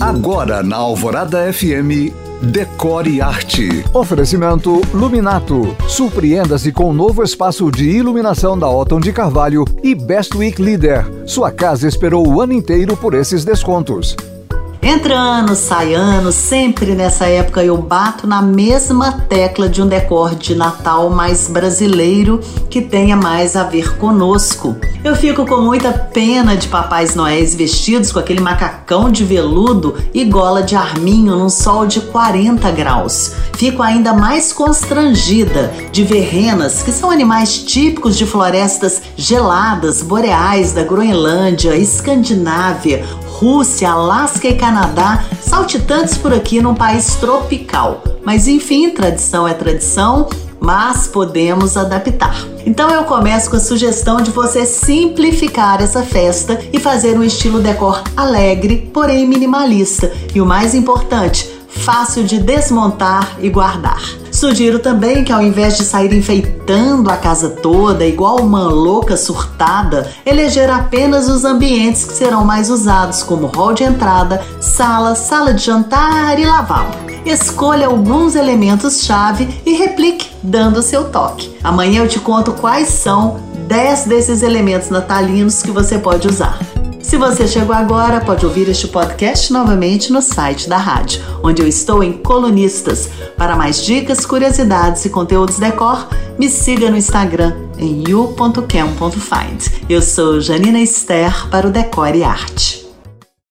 Agora na Alvorada FM, Decore Arte. Oferecimento Luminato. Surpreenda-se com o novo espaço de iluminação da Otton de Carvalho e Best Week Leader. Sua casa esperou o ano inteiro por esses descontos. Entra ano, sai ano, sempre nessa época eu bato na mesma tecla de um decor de Natal mais brasileiro que tenha mais a ver conosco. Eu fico com muita pena de papais noéis vestidos com aquele macacão de veludo e gola de arminho num sol de 40 graus. Fico ainda mais constrangida de ver renas, que são animais típicos de florestas geladas, boreais da Groenlândia, Escandinávia, Rússia, Alasca e Canadá, saltitantes por aqui num país tropical. Mas enfim, tradição é tradição, mas podemos adaptar. Então eu começo com a sugestão de você simplificar essa festa e fazer um estilo decor alegre, porém minimalista. E o mais importante, fácil de desmontar e guardar. Sugiro também que ao invés de sair enfeitando a casa toda igual uma louca surtada, eleger apenas os ambientes que serão mais usados, como hall de entrada, sala, sala de jantar e lavabo. Escolha alguns elementos-chave e replique, dando seu toque. Amanhã eu te conto quais são 10 desses elementos natalinos que você pode usar. Se você chegou agora, pode ouvir este podcast novamente no site da rádio, onde eu estou em colunistas. Para mais dicas, curiosidades e conteúdos decor, me siga no Instagram em you.cam.find. Eu sou Janina Esther para o Decore e Arte.